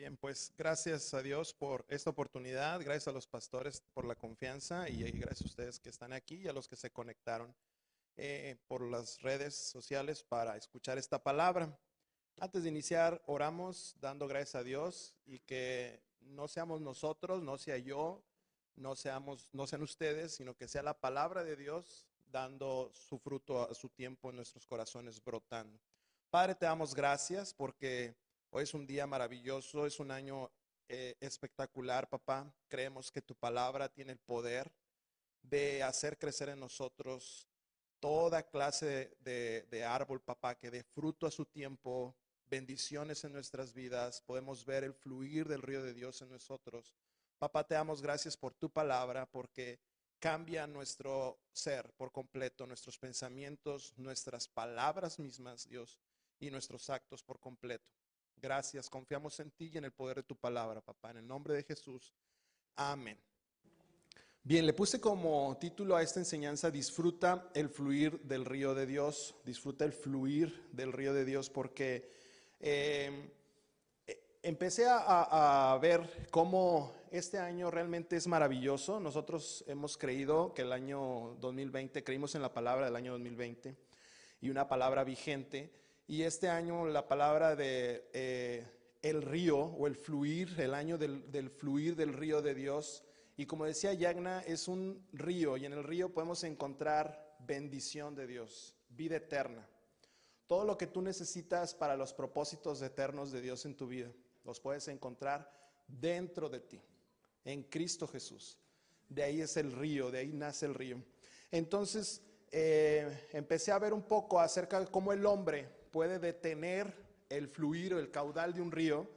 Bien, pues gracias a Dios por esta oportunidad, gracias a los pastores por la confianza y gracias a ustedes que están aquí y a los que se conectaron eh, por las redes sociales para escuchar esta palabra. Antes de iniciar, oramos dando gracias a Dios y que no seamos nosotros, no sea yo, no seamos, no sean ustedes, sino que sea la palabra de Dios dando su fruto a su tiempo en nuestros corazones brotando. Padre, te damos gracias porque Hoy es un día maravilloso, es un año eh, espectacular, papá. Creemos que tu palabra tiene el poder de hacer crecer en nosotros toda clase de, de, árbol, papá, que dé fruto a su tiempo, bendiciones en nuestras vidas. Podemos ver el fluir del río de Dios en nosotros. Papá, te damos gracias por tu palabra, porque cambia nuestro ser por completo, nuestros pensamientos, nuestras palabras mismas, Dios, y nuestros actos por completo. Gracias, confiamos en ti y en el poder de tu palabra, papá. En el nombre de Jesús. Amén. Bien, le puse como título a esta enseñanza, disfruta el fluir del río de Dios, disfruta el fluir del río de Dios, porque em, e, empecé a, ver cómo este año realmente es maravilloso. Nosotros hemos creído que el año 2020, creímos en la palabra del año 2020 y una palabra vigente. Y este año la palabra de eh, el río o el fluir, el año del, del, fluir del río de Dios. Y como decía Yagna, es un río y en el río podemos encontrar bendición de Dios, vida eterna. Todo lo que tú necesitas para los propósitos eternos de Dios en tu vida, los puedes encontrar dentro de ti, en Cristo Jesús. De ahí es el río, de ahí nace el río. Entonces, eh, empecé a ver un poco acerca de cómo el hombre puede detener el fluir o el caudal de un río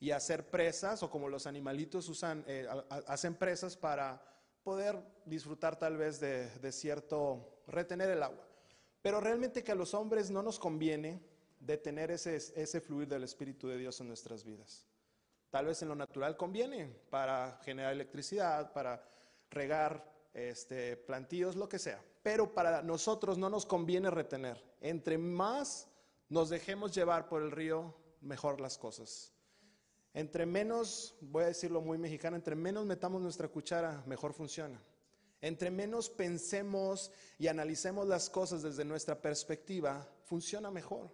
y hacer presas, o como los animalitos usan, eh, hacen presas para poder disfrutar tal vez de, de cierto, retener el agua. Pero realmente que a los hombres no nos conviene detener ese, ese fluir del Espíritu de Dios en nuestras vidas. Tal vez en lo natural conviene para generar electricidad, para regar este, plantíos, lo que sea. Pero para nosotros no nos conviene retener. Entre más nos dejemos llevar por el río, mejor las cosas. Entre menos, voy a decirlo muy mexicano, entre menos metamos nuestra cuchara, mejor funciona. Entre menos pensemos y analicemos las cosas desde nuestra perspectiva, funciona mejor.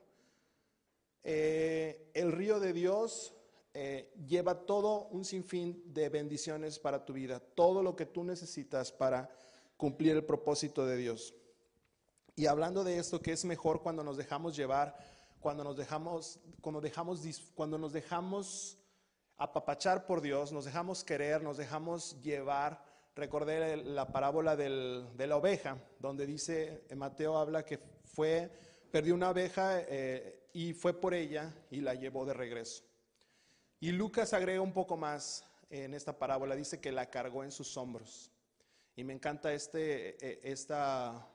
Eh, el río de Dios eh, lleva todo un sinfín de bendiciones para tu vida, todo lo que tú necesitas para cumplir el propósito de Dios. Y hablando de esto, que es mejor cuando nos dejamos llevar, cuando nos dejamos, cuando dejamos, cuando nos dejamos apapachar por Dios, nos dejamos querer, nos dejamos llevar. Recordé la parábola de la oveja, donde dice, Mateo habla que fue, perdió una oveja eh, y fue por ella y la llevó de regreso. Y Lucas agrega un poco más en esta parábola, dice que la cargó en sus hombros. Y me encanta este, eh, esta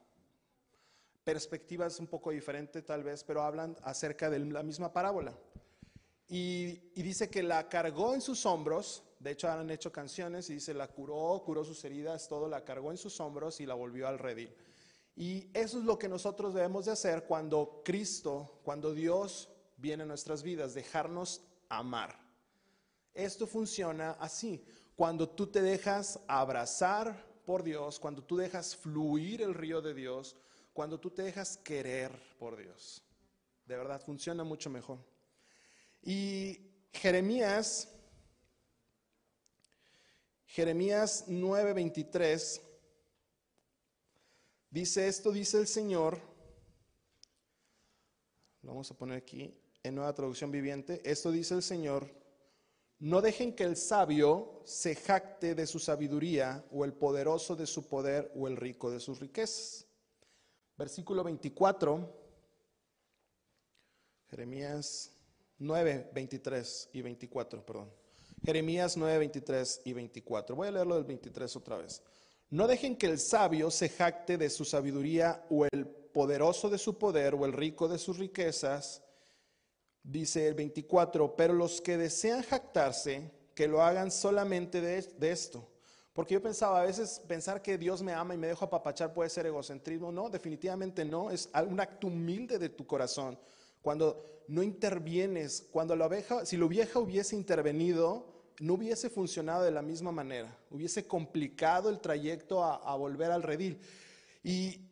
perspectivas un poco diferentes tal vez, pero hablan acerca de la misma parábola. Y, dice que la cargó en sus hombros, de hecho han hecho canciones y dice la curó, curó sus heridas, todo la cargó en sus hombros y la volvió al redil. Y eso es lo que nosotros debemos de hacer cuando Cristo, cuando Dios viene a nuestras vidas, dejarnos amar. Esto funciona así, cuando tú te dejas abrazar por Dios, cuando tú dejas fluir el río de Dios, cuando tú te dejas querer por Dios. De verdad, funciona mucho mejor. Y Jeremías, Jeremías 9:23, dice esto, dice el Señor, lo vamos a poner aquí en nueva traducción viviente, esto dice el Señor, no dejen que el sabio se jacte de su sabiduría o el poderoso de su poder o el rico de sus riquezas versículo 24, Jeremías 9, 23 y 24, perdón. Jeremías 9, 23 y 24. Voy a leerlo del 23 otra vez. No dejen que el sabio se jacte de su sabiduría o el poderoso de su poder o el rico de sus riquezas. Dice el 24, pero los que desean jactarse, que lo hagan solamente de, de esto porque yo pensaba, a veces pensar que Dios me ama y me dejo apapachar puede ser egocentrismo. No, definitivamente no. Es un acto humilde de tu corazón. Cuando no intervienes, cuando la oveja, si la oveja hubiese intervenido, no hubiese funcionado de la misma manera, hubiese complicado el trayecto a, volver al redil. Y,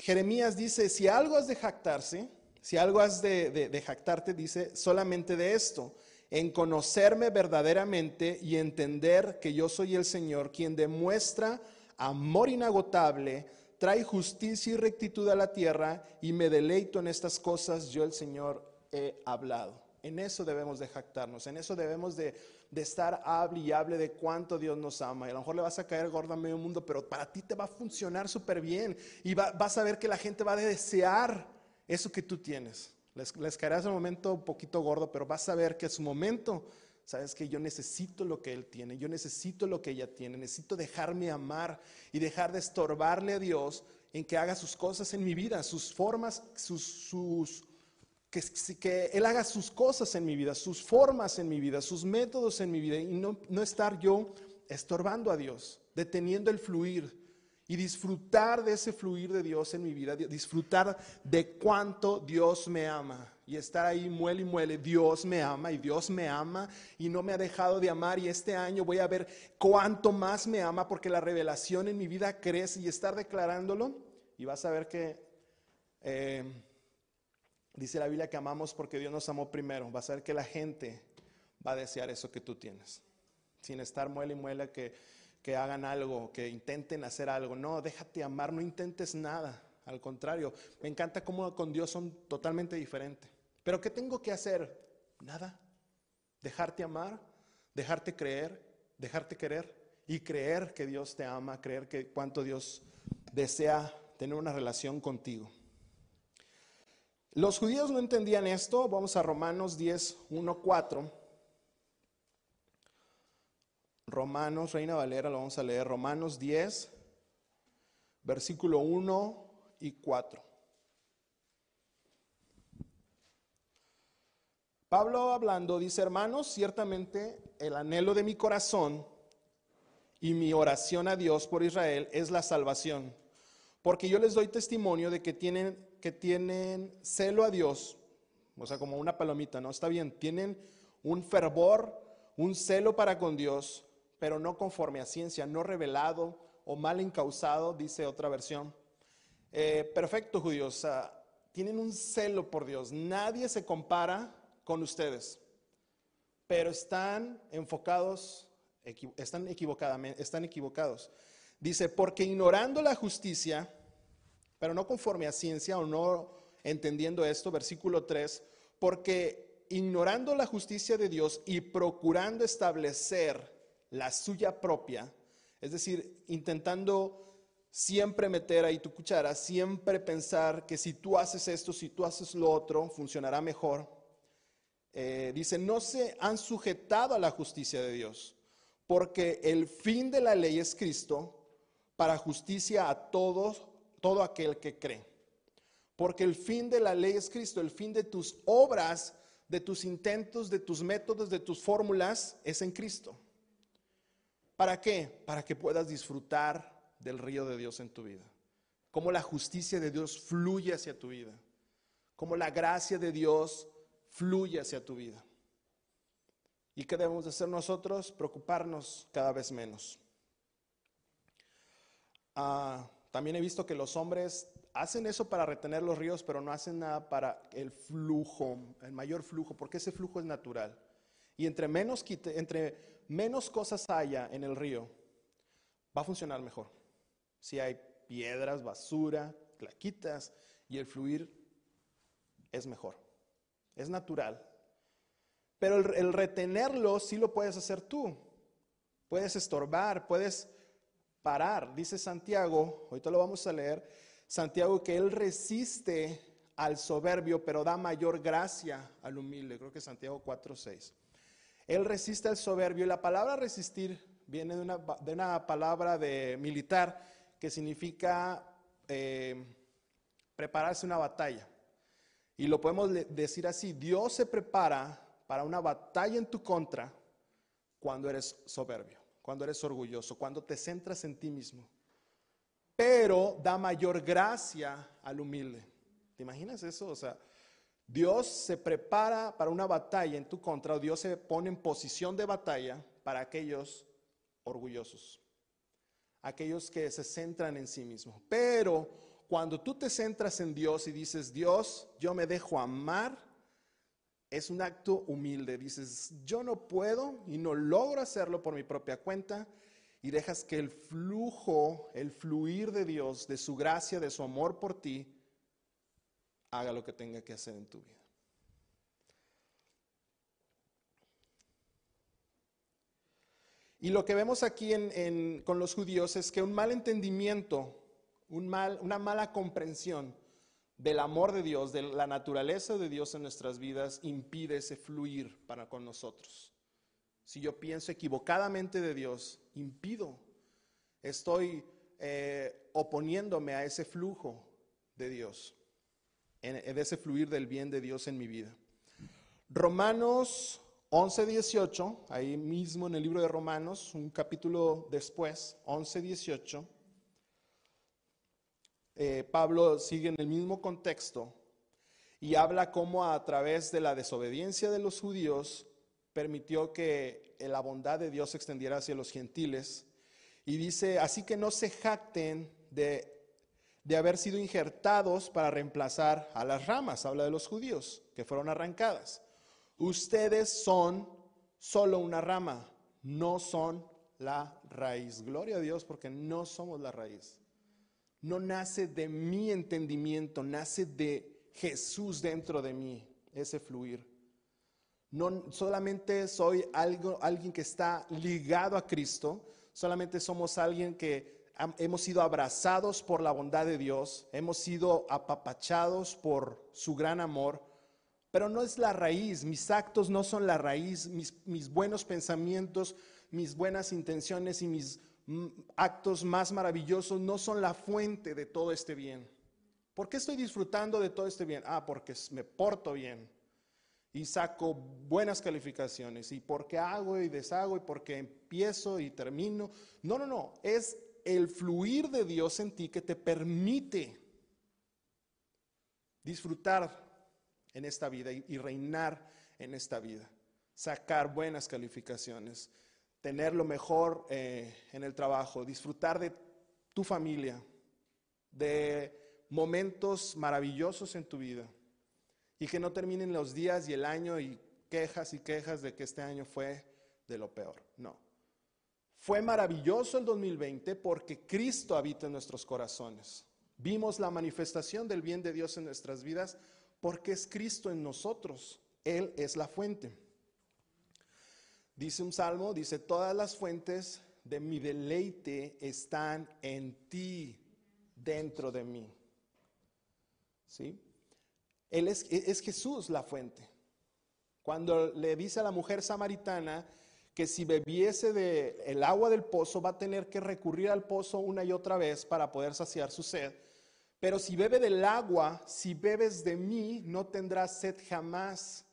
Jeremías dice, si algo has de jactarse, si algo has de jactarte, dice, solamente de esto, en conocerme verdaderamente y entender que yo soy el Señor, quien demuestra amor inagotable, trae justicia y rectitud a la tierra y me deleito en estas cosas, yo el Señor he hablado. En eso debemos de jactarnos, en eso debemos de, estar hable y hable de cuánto Dios nos ama. Y a lo mejor le vas a caer gordo a medio mundo, pero para ti te va a funcionar súper bien y vas a ver que la gente va a desear eso que tú tienes. Les, les caerá ese momento un poquito gordo, pero vas a ver que es su momento, sabes que yo necesito lo que Él tiene, yo necesito lo que ella tiene, necesito dejarme amar y dejar de estorbarle a Dios en que haga sus cosas en mi vida, sus formas, sus, sus que, que, Él haga sus cosas en mi vida, sus formas en mi vida, sus métodos en mi vida y no, no estar yo estorbando a Dios, deteniendo el fluir y disfrutar de ese fluir de Dios en mi vida, disfrutar de cuánto Dios me ama y estar ahí muele y muele, Dios me ama y Dios me ama y no me ha dejado de amar y este año voy a ver cuánto más me ama porque la revelación en mi vida crece y estar declarándolo y vas a ver que eh, dice la Biblia que amamos porque Dios nos amó primero, vas a ver que la gente va a desear eso que tú tienes, sin estar muele y muele que que hagan algo, que intenten hacer algo. No, déjate amar, no intentes nada. Al contrario, me encanta cómo con Dios son totalmente diferentes. Pero ¿qué tengo que hacer? Nada. Dejarte amar, dejarte creer, dejarte querer y creer que Dios te ama, creer que cuánto Dios desea tener una relación contigo. Los judíos no entendían esto. Vamos a Romanos 10, 1, 4. Romanos, Reina Valera, lo vamos a leer, Romanos 10, versículo 1 y 4. Pablo hablando dice, hermanos, ciertamente el anhelo de mi corazón y mi oración a Dios por Israel es la salvación, porque yo les doy testimonio de que tienen, que tienen celo a Dios, o sea, como una palomita, ¿no? Está bien, tienen un fervor, un celo para con Dios, pero no conforme a ciencia, no revelado o mal encausado, dice otra versión. Eh, perfecto, judíos, tienen un celo por Dios. Nadie se compara con ustedes, pero están enfocados, están equivocadamente, están equivocados. Dice, porque ignorando la justicia, pero no conforme a ciencia o no entendiendo esto, versículo 3, porque ignorando la justicia de Dios y procurando establecer la suya propia, es decir, intentando siempre meter ahí tu cuchara, siempre pensar que si tú haces esto, si tú haces lo otro, funcionará mejor. Eh, dice, no se han sujetado a la justicia de Dios, porque el fin de la ley es Cristo para justicia a todos, todo aquel que cree. Porque el fin de la ley es Cristo, el fin de tus obras, de tus intentos, de tus métodos, de tus fórmulas, es en Cristo. ¿Para qué? Para que puedas disfrutar del río de Dios en tu vida. Cómo la justicia de Dios fluye hacia tu vida. Cómo la gracia de Dios fluye hacia tu vida. ¿Y qué debemos de hacer nosotros? Preocuparnos cada vez menos. Ah, también he visto que los hombres hacen eso para retener los ríos, pero no hacen nada para el flujo, el mayor flujo, porque ese flujo es natural. Y entre menos, entre menos cosas haya en el río, va a funcionar mejor. Si hay piedras, basura, claquitas y el fluir es mejor. Es natural. Pero el, retenerlo sí lo puedes hacer tú. Puedes estorbar, puedes parar. Dice Santiago, ahorita lo vamos a leer, Santiago que él resiste al soberbio, pero da mayor gracia al humilde. Creo que Santiago 4:6. Él resiste al soberbio y la palabra resistir viene de una, palabra de militar que significa eh, prepararse una batalla. Y lo podemos decir así, Dios se prepara para una batalla en tu contra cuando eres soberbio, cuando eres orgulloso, cuando te centras en ti mismo. Pero da mayor gracia al humilde. ¿Te imaginas eso? O sea, Dios se prepara para una batalla en tu contra, o Dios se pone en posición de batalla para aquellos orgullosos, aquellos que se centran en sí mismos. Pero cuando tú te centras en Dios y dices, Dios, yo me dejo amar, es un acto humilde. Dices, yo no puedo y no logro hacerlo por mi propia cuenta y dejas que el flujo, el fluir de Dios, de su gracia, de su amor por ti, haga lo que tenga que hacer en tu vida. Y lo que vemos aquí con los judíos es que un mal entendimiento, un mal, una mala comprensión del amor de Dios, de la naturaleza de Dios en nuestras vidas, impide ese fluir para con nosotros. Si yo pienso equivocadamente de Dios, impido, estoy eh, oponiéndome a ese flujo de Dios, de ese fluir del bien de Dios en mi vida. Romanos 11, 18, ahí mismo en el libro de Romanos, un capítulo después, 11, 18, eh, Pablo sigue en el mismo contexto y habla cómo a través de la desobediencia de los judíos permitió que la bondad de Dios se extendiera hacia los gentiles. Y dice, así que no se jacten de, de haber sido injertados para reemplazar a las ramas, habla de los judíos, que fueron arrancadas Ustedes son solo una rama, no son la raíz. Gloria a Dios porque no somos la raíz. No nace de mi entendimiento, nace de Jesús dentro de mí, ese fluir. No solamente soy algo, alguien que está ligado a Cristo, solamente somos alguien que hemos sido abrazados por la bondad de Dios, hemos sido apapachados por su gran amor, pero no es la raíz, mis actos no son la raíz, mis, buenos pensamientos, mis buenas intenciones y mis mm, actos más maravillosos no son la fuente de todo este bien. ¿Por qué estoy disfrutando de todo este bien? Ah, porque me porto bien y saco buenas calificaciones y porque hago y deshago y porque empiezo y termino. No, no, no, es el fluir de Dios en ti que te permite disfrutar en esta vida y, reinar en esta vida. Sacar buenas calificaciones, tener lo mejor eh, en el trabajo, disfrutar de tu familia, de momentos maravillosos en tu vida y que no terminen los días y el año y quejas y quejas de que este año fue de lo peor. No. Fue maravilloso el 2020 porque Cristo habita en nuestros corazones. Vimos la manifestación del bien de Dios en nuestras vidas porque es Cristo en nosotros. Él es la fuente. Dice un salmo, dice, todas las fuentes de mi deleite están en ti, dentro de mí. ¿Sí? Él es, es Jesús la fuente. Cuando le dice a la mujer samaritana que si bebiese del el agua del pozo va a tener que recurrir al pozo una y otra vez para poder saciar su sed, pero si bebe del agua, si bebes de mí, no tendrás sed jamás,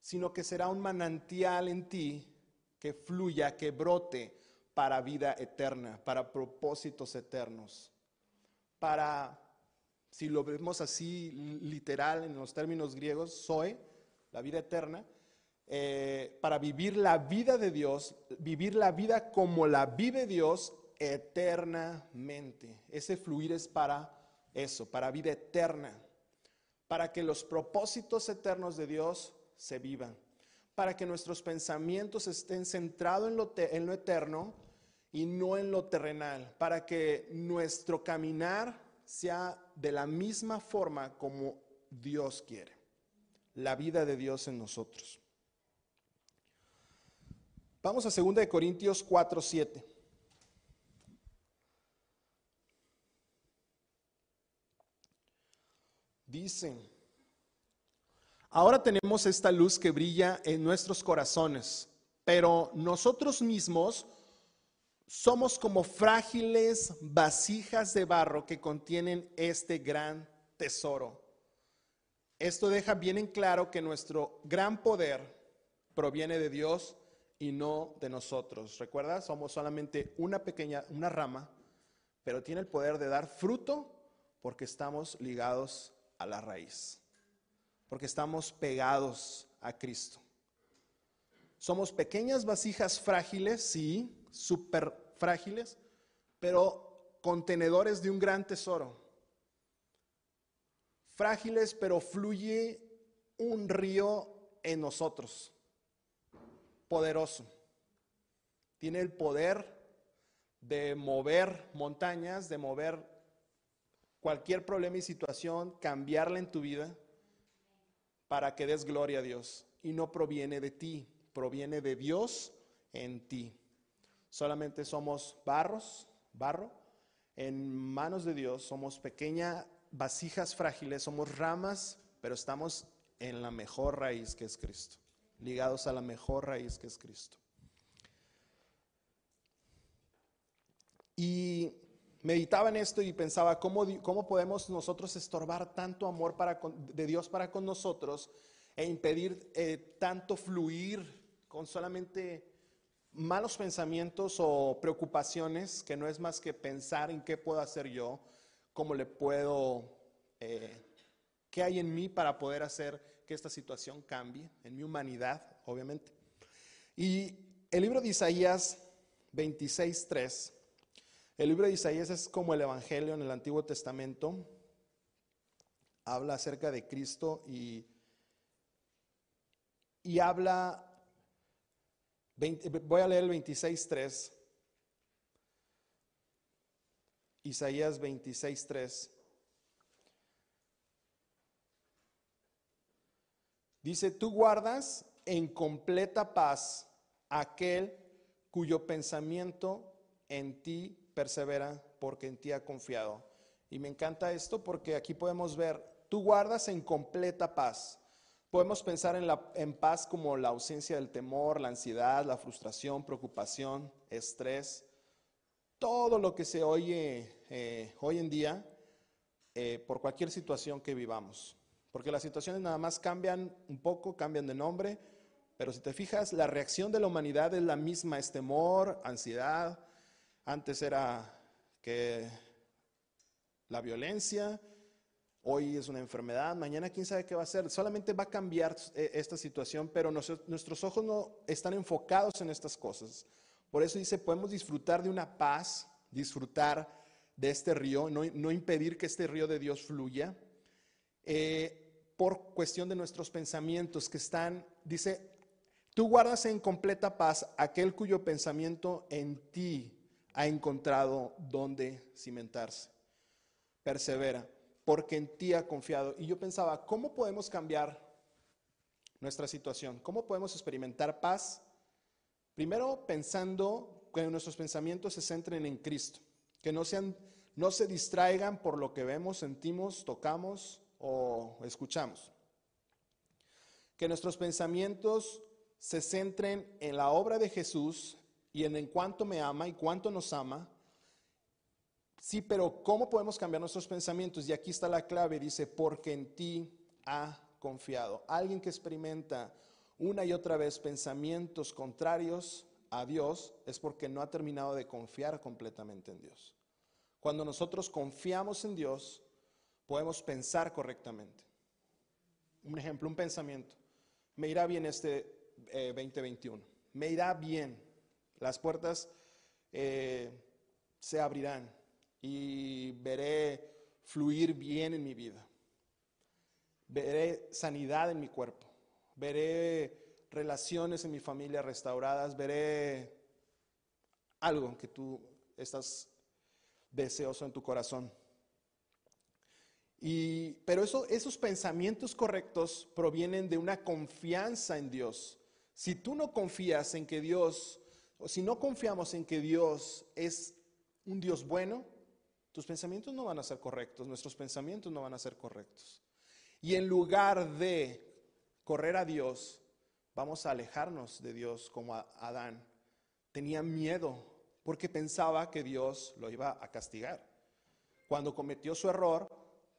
sino que será un manantial en ti que fluya, que brote para vida eterna, para propósitos eternos, para, si lo vemos así literal en los términos griegos, soy, la vida eterna, eh, para vivir la vida de Dios, vivir la vida como la vive Dios eternamente. Ese fluir es para eso, para vida eterna, para que los propósitos eternos de Dios se vivan, para que nuestros pensamientos estén centrados en lo, en lo eterno y no en lo terrenal, para que nuestro caminar sea de la misma forma como Dios quiere, la vida de Dios en nosotros. Vamos a 2 Corintios 4, 7. Dicen, ahora tenemos esta luz que brilla en nuestros corazones, pero nosotros mismos somos como frágiles vasijas de barro que contienen este gran tesoro. Esto deja bien en claro que nuestro gran poder proviene de Dios y no de nosotros. Recuerda, somos solamente una pequeña, una rama, pero tiene el poder de dar fruto porque estamos ligados a la raíz. porque estamos pegados a Cristo. Somos pequeñas vasijas frágiles, sí, súper frágiles, pero contenedores de un gran tesoro. Frágiles, pero fluye un río en nosotros, poderoso. Tiene el poder de mover montañas, de mover cualquier problema y situación, cambiarla en tu vida para que des gloria a Dios. Y no proviene de ti, proviene de Dios en ti. Solamente somos barros, barro, en manos de Dios, somos pequeñas vasijas frágiles, somos ramas, pero estamos en la mejor raíz que es Cristo, ligados a la mejor raíz que es Cristo. Y meditaba en esto y pensaba, ¿cómo, cómo podemos nosotros estorbar tanto amor de Dios para con nosotros e impedir eh, tanto fluir con solamente malos pensamientos o preocupaciones, que no es más que pensar en qué puedo hacer yo, cómo le puedo, eh, qué hay en mí para poder hacer que esta situación cambie, en mi humanidad, obviamente. Y el libro de Isaías 26.3, el libro de Isaías es como el Evangelio en el Antiguo Testamento, habla acerca de Cristo y, y habla voy a leer el 26.3. Isaías 26.3. Dice, tú guardas en completa paz aquel cuyo pensamiento en ti persevera porque en ti ha confiado. Y me encanta esto porque aquí podemos ver, tú guardas en completa paz. Podemos pensar en, la, en paz como la ausencia del temor, la ansiedad, la frustración, preocupación, estrés, todo lo que se oye eh, hoy en día eh, por cualquier situación que vivamos. Porque las situaciones nada más cambian un poco, cambian de nombre, pero si te fijas, la reacción de la humanidad es la misma, es temor, ansiedad. Antes era que la violencia, Hoy es una enfermedad, mañana quién sabe qué va a ser. Solamente va a cambiar eh, esta situación, pero nuestros ojos no están enfocados en estas cosas. Por eso dice, podemos disfrutar de una paz, disfrutar de este río, no, impedir que este río de Dios fluya, eh, por cuestión de nuestros pensamientos que están, dice, tú guardas en completa paz aquel cuyo pensamiento en ti ha encontrado donde cimentarse. Persevera porque en ti ha confiado. Y yo pensaba, ¿cómo podemos cambiar nuestra situación? ¿Cómo podemos experimentar paz? Primero pensando que nuestros pensamientos se centren en Cristo, que no, sean, no se distraigan por lo que vemos, sentimos, tocamos o escuchamos. Que nuestros pensamientos se centren en la obra de Jesús y en, en cuánto me ama y cuánto nos ama Sí, pero ¿cómo podemos cambiar nuestros pensamientos? Y aquí está la clave, dice, porque en ti ha confiado. Alguien que experimenta una y otra vez pensamientos contrarios a Dios es porque no ha terminado de confiar completamente en Dios. Cuando nosotros confiamos en Dios, podemos pensar correctamente. Un ejemplo, un pensamiento. Me irá bien este 2021. Eh, Me irá bien. Las puertas eh, se abrirán y veré fluir bien en mi vida. Veré sanidad en mi cuerpo. Veré relaciones en mi familia restauradas. Veré algo que tú estás deseoso en tu corazón. Y, pero eso, esos pensamientos correctos provienen de una confianza en Dios. Si tú no confías en que Dios, o si no confiamos en que Dios es un Dios bueno, tus pensamientos no van a ser correctos, nuestros pensamientos no van a ser correctos. Y en lugar de correr a Dios, vamos a alejarnos de Dios como Adán. Tenía miedo porque pensaba que Dios lo iba a castigar. Cuando cometió su error,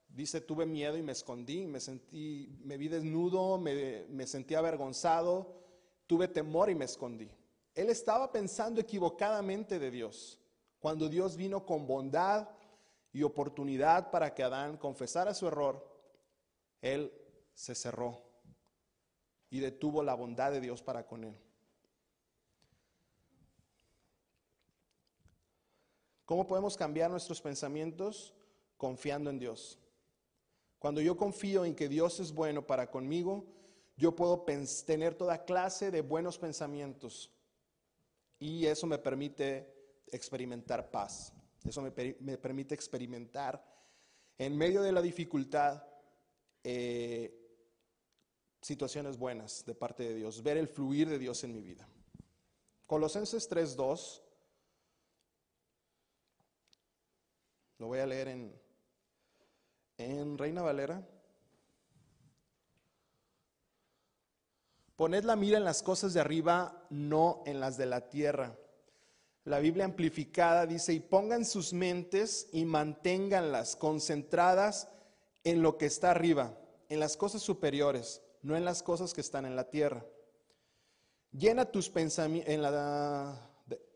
dice, tuve miedo y me escondí, me sentí, me vi desnudo, me, me sentí avergonzado, tuve temor y me escondí. Él estaba pensando equivocadamente de Dios. Cuando Dios vino con bondad, y oportunidad para que Adán confesara su error, él se cerró y detuvo la bondad de Dios para con él. ¿Cómo podemos cambiar nuestros pensamientos? Confiando en Dios. Cuando yo confío en que Dios es bueno para conmigo, yo puedo tener toda clase de buenos pensamientos y eso me permite experimentar paz. Eso me, permite experimentar en medio de la dificultad eh, situaciones buenas de parte de Dios, ver el fluir de Dios en mi vida. Colosenses 3.2, lo voy a leer en, en Reina Valera. Poned la mira en las cosas de arriba, no en las de la tierra. La Biblia amplificada dice, y pongan sus mentes y manténganlas concentradas en lo que está arriba, en las cosas superiores, no en las cosas que están en la tierra. Llena tus pensamientos, en la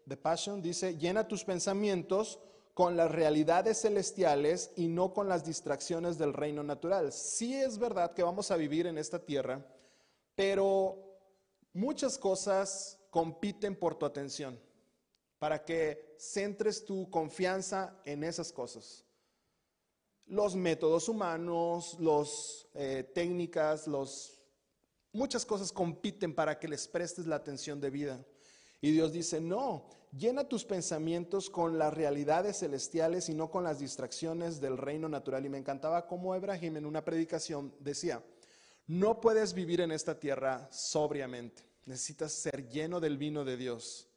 de Passion dice, llena tus pensamientos con las realidades celestiales y no con las distracciones del reino natural. Sí es verdad que vamos a vivir en esta tierra pero muchas cosas compiten por tu atención para que centres tu confianza en esas cosas. Los métodos humanos, las eh, técnicas, los, muchas cosas compiten para que les prestes la atención debida. Y Dios dice, no, llena tus pensamientos con las realidades celestiales y no con las distracciones del reino natural. Y me encantaba cómo Ibrahim en una predicación decía, no puedes vivir en esta tierra sobriamente. Necesitas ser lleno del vino de Dios.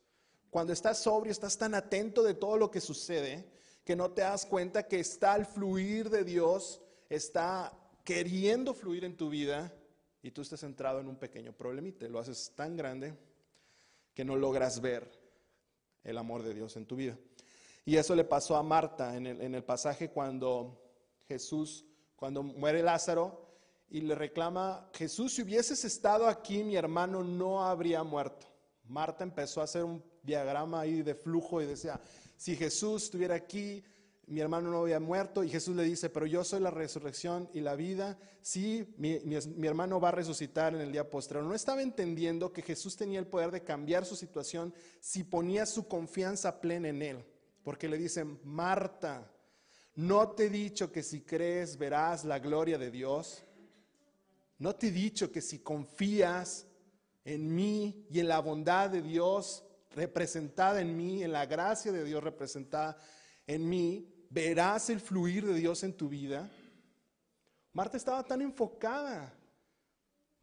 Cuando estás sobrio, estás tan atento de todo lo que sucede que no te das cuenta que está el fluir de Dios, está queriendo fluir en tu vida y tú estás centrado en un pequeño problemita. Lo haces tan grande que no logras ver el amor de Dios en tu vida. Y eso le pasó a Marta en el, en el pasaje cuando Jesús, cuando muere Lázaro, y le reclama, Jesús, si hubieses estado aquí, mi hermano no habría muerto. Marta empezó a hacer un diagrama ahí de flujo y decía, si Jesús estuviera aquí, mi hermano no había muerto. Y Jesús le dice, pero yo soy la resurrección y la vida. Sí, mi, mi hermano va a resucitar en el día postrero. No estaba entendiendo que Jesús tenía el poder de cambiar su situación si ponía su confianza plena en él. Porque le dicen, Marta, ¿no te he dicho que si crees verás la gloria de Dios? ¿No te he dicho que si confías en mí y en la bondad de Dios representada en mí, en la gracia de Dios representada en mí, verás el fluir de Dios en tu vida? Marta estaba tan enfocada.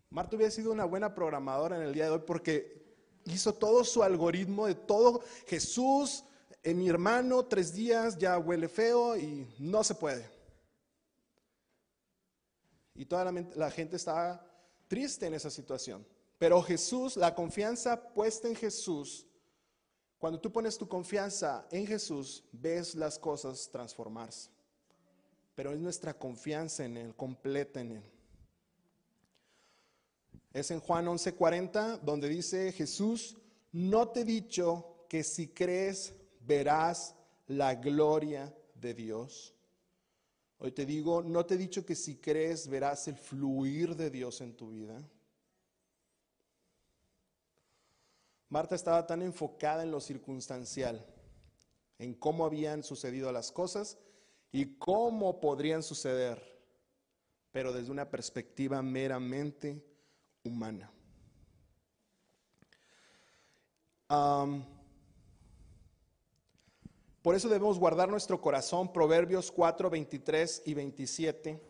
Marta hubiera sido una buena programadora en el día de hoy porque hizo todo su algoritmo de todo. Jesús, en mi hermano, tres días ya huele feo y no se puede. Y toda la, gente estaba triste en esa situación. Pero Jesús, la confianza puesta en Jesús, cuando tú pones tu confianza en Jesús, ves las cosas transformarse. Pero es nuestra confianza en Él, completa en Él. Es en Juan 11:40 donde dice Jesús, no te he dicho que si crees verás la gloria de Dios. Hoy te digo, no te he dicho que si crees verás el fluir de Dios en tu vida. Marta estaba tan enfocada en lo circunstancial, en cómo habían sucedido las cosas y cómo podrían suceder, pero desde una perspectiva meramente humana. Por eso debemos guardar nuestro corazón, Proverbios 4, 23 y 27.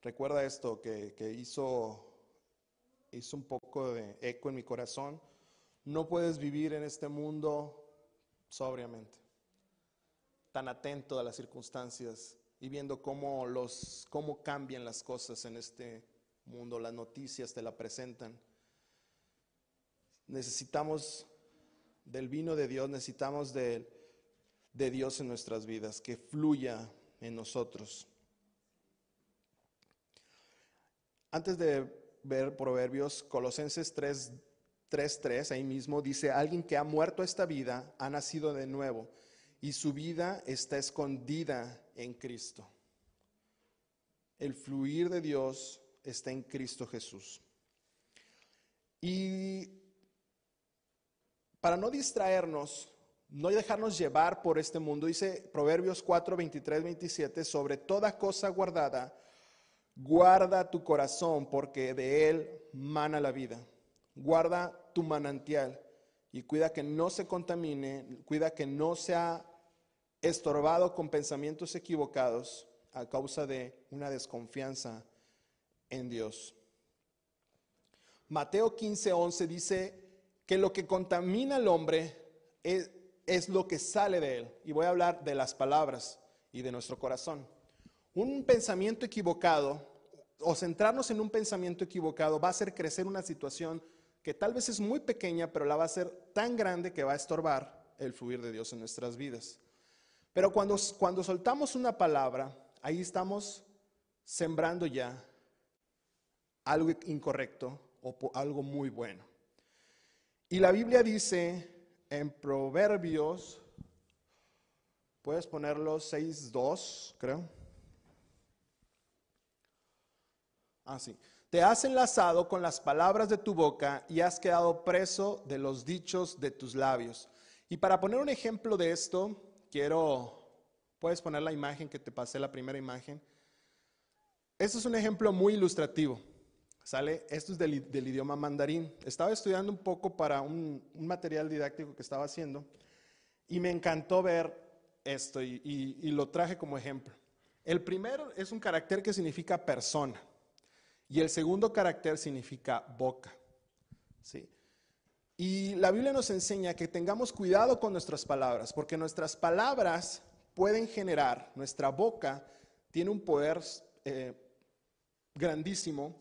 Recuerda esto que, hizo, hizo un poco de eco en mi corazón. No puedes vivir en este mundo sobriamente, tan atento a las circunstancias y viendo cómo, los, cómo cambian las cosas en este mundo, las noticias te la presentan necesitamos del vino de Dios, necesitamos de, de Dios en nuestras vidas, que fluya en nosotros. Antes de ver Proverbios, Colosenses 3, 3, ahí mismo dice, alguien que ha muerto esta vida ha nacido de nuevo y su vida está escondida en Cristo. el fluir de Dios está en Cristo Jesús. Y para no distraernos, no dejarnos llevar por este mundo, dice Proverbios 4, 23, 27, sobre toda cosa guardada, guarda tu corazón porque de él mana la vida. Guarda tu manantial y cuida que no se contamine, cuida que no sea estorbado con pensamientos equivocados a causa de una desconfianza en Dios. Mateo 15, 11 dice que lo que contamina al hombre es, es lo que sale de él. Y voy a hablar de las palabras y de nuestro corazón. Un pensamiento equivocado o centrarnos en un pensamiento equivocado va a hacer crecer una situación que tal vez es muy pequeña, pero la va a hacer tan grande que va a estorbar el fluir de Dios en nuestras vidas. Pero cuando, cuando soltamos una palabra, ahí estamos sembrando ya algo incorrecto o algo muy bueno. Y la Biblia dice en Proverbios, puedes ponerlo 6.2, creo. Ah, sí. Te has enlazado con las palabras de tu boca y has quedado preso de los dichos de tus labios. Y para poner un ejemplo de esto, quiero, puedes poner la imagen que te pasé, la primera imagen. Esto es un ejemplo muy ilustrativo. ¿Sale? Esto es del, idioma mandarín. Estaba estudiando un poco para un, material didáctico que estaba haciendo y me encantó ver esto y lo traje como ejemplo. El primero es un carácter que significa persona. Y el segundo carácter significa boca. ¿sí? Y la Biblia nos enseña que tengamos cuidado con nuestras palabras, porque nuestras palabras pueden generar, nuestra boca tiene un poder eh, grandísimo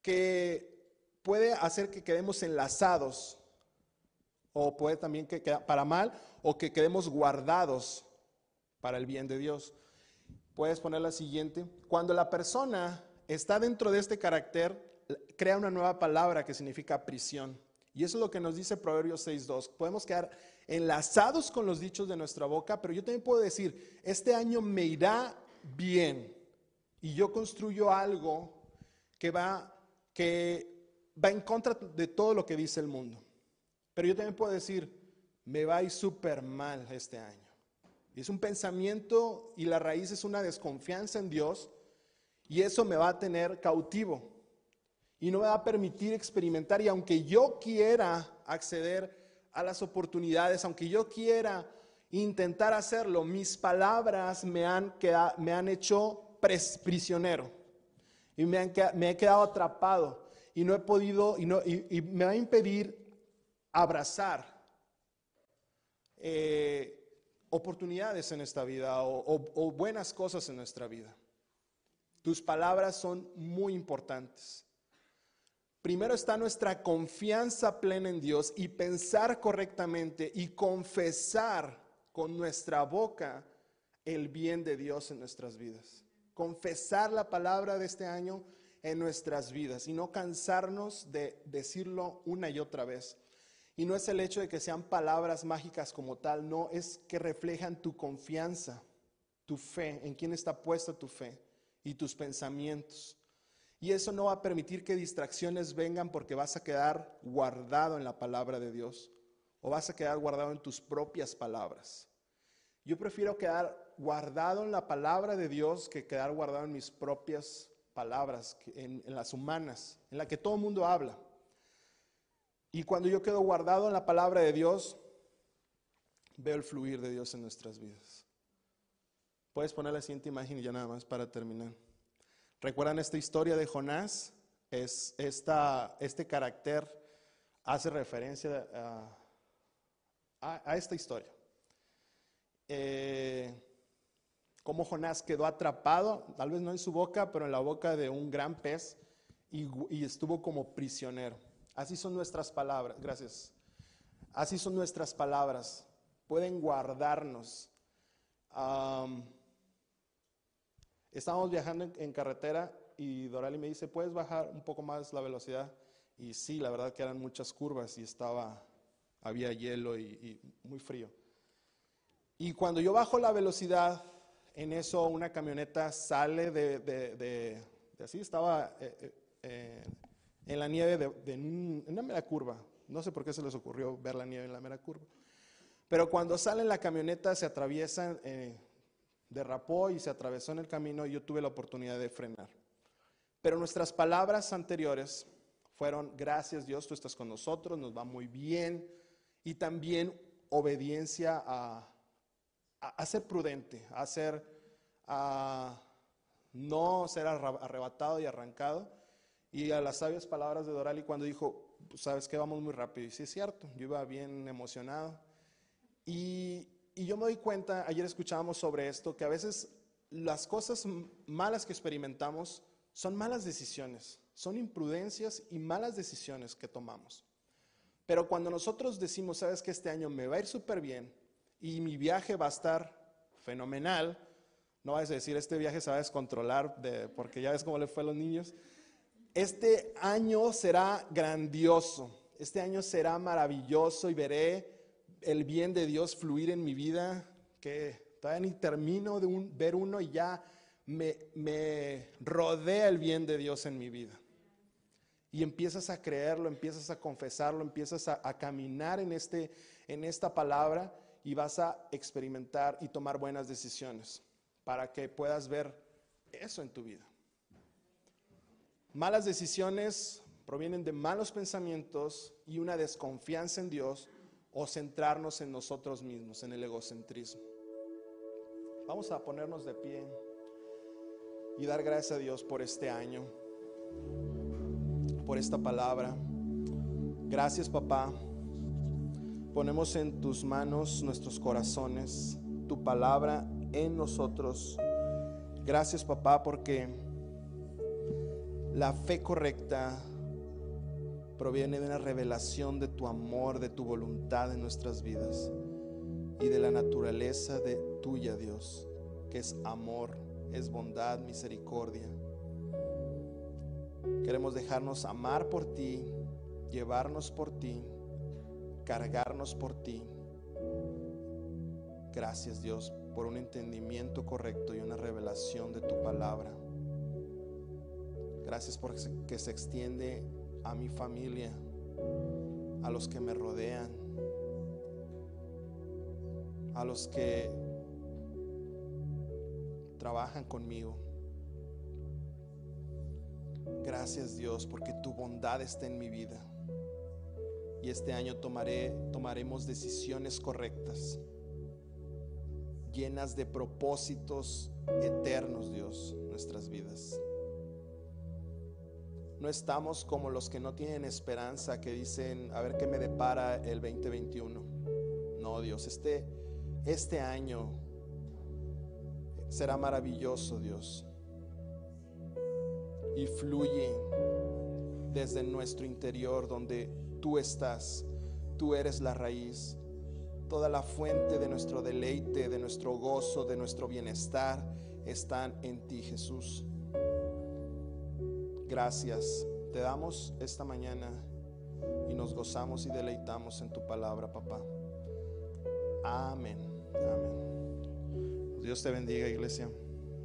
que puede hacer que quedemos enlazados, o puede también que para mal, o que quedemos guardados para el bien de Dios. Puedes poner la siguiente. Cuando la persona está dentro de este carácter, crea una nueva palabra que significa prisión. Y eso es lo que nos dice Proverbios 6.2. Podemos quedar enlazados con los dichos de nuestra boca, pero yo también puedo decir, este año me irá bien y yo construyo algo que va, que va en contra de todo lo que dice el mundo. Pero yo también puedo decir, me va a ir súper mal este año. Y es un pensamiento y la raíz es una desconfianza en Dios y eso me va a tener cautivo y no me va a permitir experimentar. Y aunque yo quiera acceder a las oportunidades, aunque yo quiera intentar hacerlo, mis palabras me han, me han hecho prisionero y me, he quedado atrapado y no he podido y, no, y, me va a impedir abrazar eh, oportunidades en esta vida o buenas cosas en nuestra vida. Tus palabras son muy importantes. Primero está nuestra confianza plena en Dios y pensar correctamente y confesar con nuestra boca el bien de Dios en nuestras vidas. Confesar la palabra de este año en nuestras vidas y no cansarnos de decirlo una y otra vez. Y no es el hecho de que sean palabras mágicas como tal, no, es que reflejan tu confianza, tu fe, en quién está puesta tu fe y tus pensamientos. Y eso no va a permitir que distracciones vengan porque vas a quedar guardado en la palabra de Dios o vas a quedar guardado en tus propias palabras. Yo prefiero quedar guardado en la palabra de Dios que quedar guardado en mis propias palabras, en, las humanas, en la que todo el mundo habla. Y cuando yo quedo guardado en la palabra de Dios, veo el fluir de Dios en nuestras vidas. Puedes poner la siguiente imagen y ya nada más para terminar. ¿Recuerdan esta historia de Jonás? Es esta, este carácter hace referencia a, esta historia. Eh, cómo Jonás quedó atrapado, tal vez no en su boca, pero en la boca de un gran pez y, estuvo como prisionero. Así son nuestras palabras, gracias. Así son nuestras palabras. Pueden guardarnos. Estábamos viajando en, carretera y Dorali me dice, ¿puedes bajar un poco más la velocidad? Y sí, la verdad que eran muchas curvas y estaba, había hielo y, muy frío. Y cuando yo bajo la velocidad, en eso una camioneta sale de, de, de, de así, estaba eh, eh, eh, en la nieve de, de un- en una mera curva. No sé por qué se les ocurrió ver la nieve en la mera curva. Pero cuando sale en la camioneta se atraviesa, eh, derrapó y se atravesó en el camino y yo tuve la oportunidad de frenar. Pero nuestras palabras anteriores fueron, gracias Dios, tú estás con nosotros, nos va muy bien. Y también obediencia a, a, a ser prudente, a ser, a no ser arrebatado y arrancado. Y a las sabias palabras de Dorali cuando dijo, "Pues, sabes que vamos muy rápido. Y sí es cierto, yo iba bien emocionado. Y, y yo me doy cuenta, ayer escuchábamos sobre esto, que a veces las cosas malas que experimentamos son malas decisiones, son imprudencias y malas decisiones que tomamos. Pero cuando nosotros decimos, sabes que este año me va a ir súper bien y mi viaje va a estar fenomenal, no vas a decir, este viaje se va a descontrolar de- porque ya ves cómo le fue a los niños. Este año será grandioso, este año será maravilloso y veré el bien de Dios fluir en mi vida, que todavía ni termino de ver uno y ya me, me rodea el bien de Dios en mi vida. Y empiezas a creerlo, empiezas a confesarlo, empiezas a, a caminar en, este, en esta palabra y vas a experimentar y tomar buenas decisiones para que puedas ver eso en tu vida. Malas decisiones provienen de malos pensamientos y una desconfianza en Dios o centrarnos en nosotros mismos, en el egocentrismo. Vamos a ponernos de pie y dar gracias a Dios por este año, por esta palabra. Gracias papá. Ponemos en tus manos nuestros corazones, tu palabra en nosotros. Gracias papá porque la fe correcta proviene de una revelación de tu amor, de tu voluntad en nuestras vidas y de la naturaleza de tuya, Dios, que es amor, es bondad, misericordia. Queremos dejarnos amar por ti, llevarnos por ti, cargarnos por ti. Gracias, Dios, por un entendimiento correcto y una revelación de tu palabra. Gracias por que se extiende a mi familia, a los que me rodean, a los que trabajan conmigo. Gracias Dios porque tu bondad está en mi vida. Y este año tomaré, tomaremos decisiones correctas, llenas de propósitos eternos, Dios, nuestras vidas. No estamos como los que no tienen esperanza, que dicen, a ver qué me depara el 2021. No, Dios, este, este año será maravilloso, Dios. Y fluye desde nuestro interior donde tú estás. Tú eres la raíz. Toda la fuente de nuestro deleite, de nuestro gozo, de nuestro bienestar están en ti, Jesús. Gracias. Te damos esta mañana y nos gozamos y deleitamos en tu palabra, papá. Amén. Amén. Dios te bendiga, iglesia.